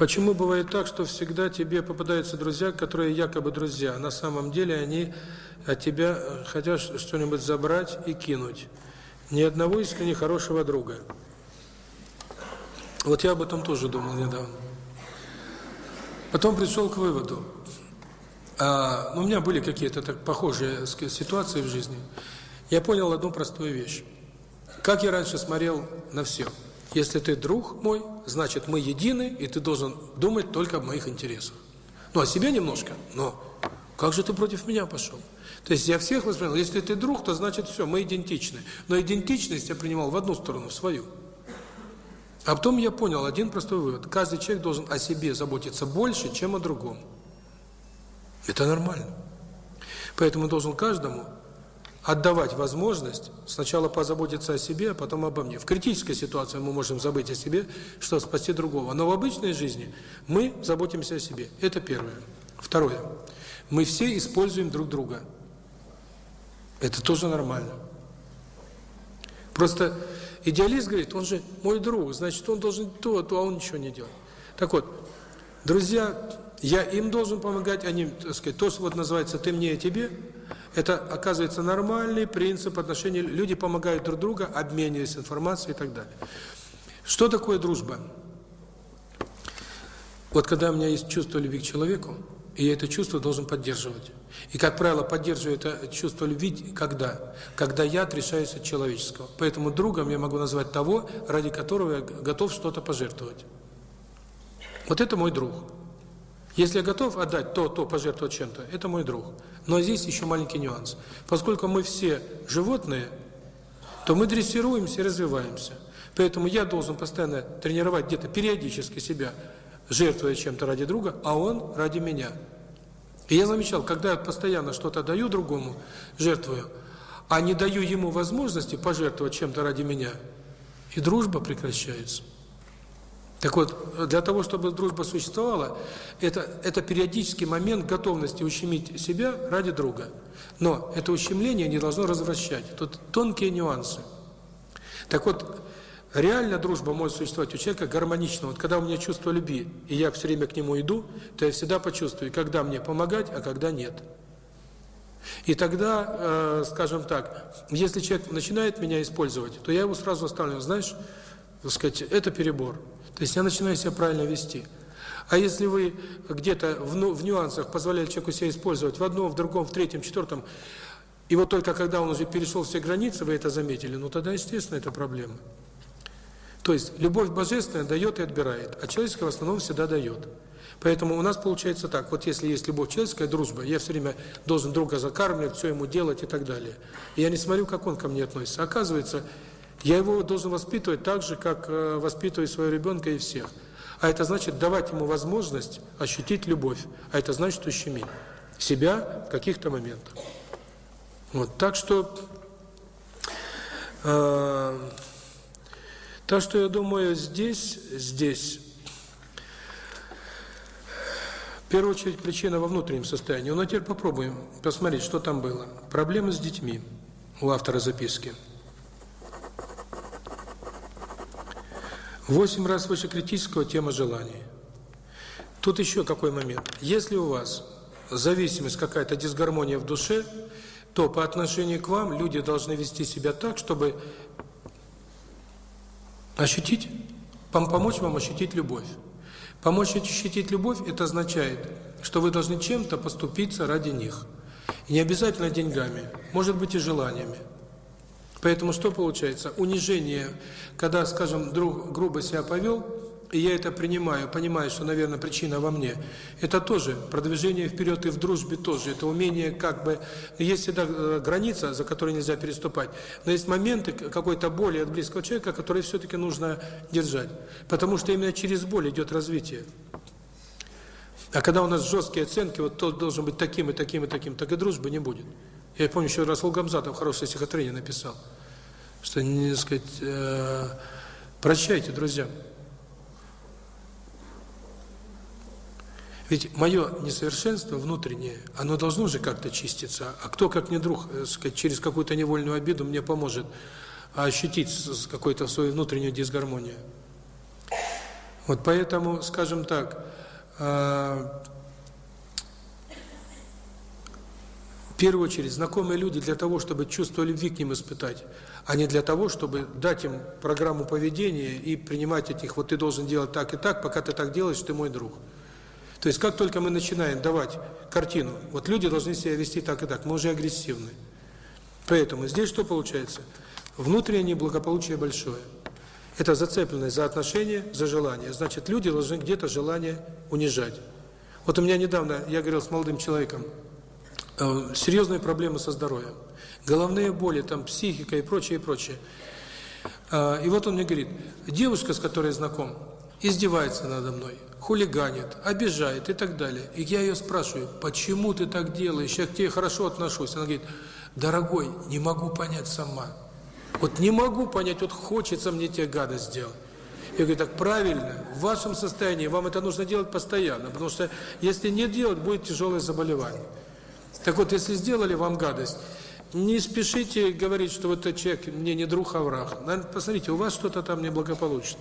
Почему бывает так, что всегда тебе попадаются друзья, которые якобы друзья, а на самом деле они от тебя хотят что-нибудь забрать и кинуть? Ни одного искренне хорошего друга. Вот я об этом тоже думал недавно. Потом пришел к выводу. А, ну, у меня были какие-то так похожие ситуации в жизни. Я понял одну простую вещь. Как я раньше смотрел на все. Если ты друг мой, значит мы едины, и ты должен думать только о моих интересах. Ну, о себе немножко, но как же ты против меня пошел? То есть я всех воспринял. Если ты друг, то значит все, мы идентичны. Но идентичность я принимал в одну сторону, в свою. А потом я понял один простой вывод. Каждый человек должен о себе заботиться больше, чем о другом. Это нормально. Поэтому должен каждому отдавать возможность сначала позаботиться о себе, а потом обо мне. В критической ситуации мы можем забыть о себе, чтобы спасти другого. Но в обычной жизни мы заботимся о себе. Это первое. Второе. Мы все используем друг друга. Это тоже нормально. Просто идеалист говорит, он же мой друг, значит, он должен то, то, а он ничего не делает. Так вот, друзья, я им должен помогать, они, так сказать, то, что вот называется «ты мне, я тебе», это, оказывается, нормальный принцип отношений. Люди помогают друг другу, обмениваясь информацией и так далее. Что такое дружба? Вот когда у меня есть чувство любви к человеку, и я это чувство должен поддерживать. И, как правило, поддерживаю это чувство любви когда? Когда я отрешаюсь от человеческого. Поэтому другом я могу назвать того, ради которого я готов что-то пожертвовать. Вот это мой друг. Если я готов отдать то, то пожертвовать чем-то, это мой друг. Но здесь еще маленький нюанс. Поскольку мы все животные, то мы дрессируемся и развиваемся. Поэтому я должен постоянно тренировать где-то периодически себя, жертвуя чем-то ради друга, а он ради меня. И я замечал, когда я постоянно что-то даю другому, жертвую, а не даю ему возможности пожертвовать чем-то ради меня, и дружба прекращается. Так вот, для того, чтобы дружба существовала, это, это периодический момент готовности ущемить себя ради друга. Но это ущемление не должно развращать. Тут тонкие нюансы. Так вот, реально дружба может существовать у человека гармонично. Вот когда у меня чувство любви, и я все время к нему иду, то я всегда почувствую, когда мне помогать, а когда нет. И тогда, э, скажем так, если человек начинает меня использовать, то я его сразу оставлю, знаешь, так сказать, это перебор. То есть я начинаю себя правильно вести. А если вы где-то в, ну, в нюансах позволяли человеку себя использовать в одном, в другом, в третьем, четвертом, и вот только когда он уже перешел все границы, вы это заметили, ну тогда, естественно, это проблема. То есть любовь божественная дает и отбирает, а человеческая в основном всегда дает. Поэтому у нас получается так, вот если есть любовь человеческая, дружба, я все время должен друга закармливать, все ему делать и так далее. И я не смотрю, как он ко мне относится. Оказывается, я его должен воспитывать так же, как э, воспитываю своего ребенка и всех. А это значит давать ему возможность ощутить любовь. А это значит ущемить себя в каких-то моментах. Вот, так что... Э, так что я думаю, здесь, здесь, в первую очередь, причина во внутреннем состоянии. Ну, а теперь попробуем посмотреть, что там было. Проблемы с детьми у автора записки. Восемь раз выше критического тема желаний. Тут еще какой момент. Если у вас зависимость, какая-то дисгармония в душе, то по отношению к вам люди должны вести себя так, чтобы ощутить, помочь вам ощутить любовь. Помочь ощутить любовь – это означает, что вы должны чем-то поступиться ради них. Не обязательно деньгами, может быть и желаниями. Поэтому что получается? Унижение, когда, скажем, друг грубо себя повел, и я это принимаю, понимаю, что, наверное, причина во мне, это тоже продвижение вперед и в дружбе тоже. Это умение как бы... Есть всегда э, граница, за которой нельзя переступать, но есть моменты какой-то боли от близкого человека, которые все-таки нужно держать. Потому что именно через боль идет развитие. А когда у нас жесткие оценки, вот тот должен быть таким и таким и таким, так и дружбы не будет. Я помню, еще Расул Гамзатов хорошее стихотворение написал, что, не сказать, э, прощайте, друзья. Ведь мое несовершенство внутреннее, оно должно же как-то чиститься. А кто, как не друг, э, сказать, через какую-то невольную обиду мне поможет ощутить какую-то свою внутреннюю дисгармонию? Вот поэтому, скажем так, э, в первую очередь, знакомые люди для того, чтобы чувство любви к ним испытать, а не для того, чтобы дать им программу поведения и принимать от них, вот ты должен делать так и так, пока ты так делаешь, ты мой друг. То есть, как только мы начинаем давать картину, вот люди должны себя вести так и так, мы уже агрессивны. Поэтому здесь что получается? Внутреннее благополучие большое. Это зацепленность за отношения, за желание. Значит, люди должны где-то желание унижать. Вот у меня недавно, я говорил с молодым человеком, серьезные проблемы со здоровьем. Головные боли, там психика и прочее, и прочее. Э, и вот он мне говорит, девушка, с которой я знаком, издевается надо мной, хулиганит, обижает и так далее. И я ее спрашиваю, почему ты так делаешь, я к тебе хорошо отношусь. Она говорит, дорогой, не могу понять сама. Вот не могу понять, вот хочется мне тебе гадость сделать. Я говорю, так правильно, в вашем состоянии вам это нужно делать постоянно, потому что если не делать, будет тяжелое заболевание. Так вот, если сделали вам гадость, не спешите говорить, что вот этот человек мне не друг, а враг. Посмотрите, у вас что-то там неблагополучно.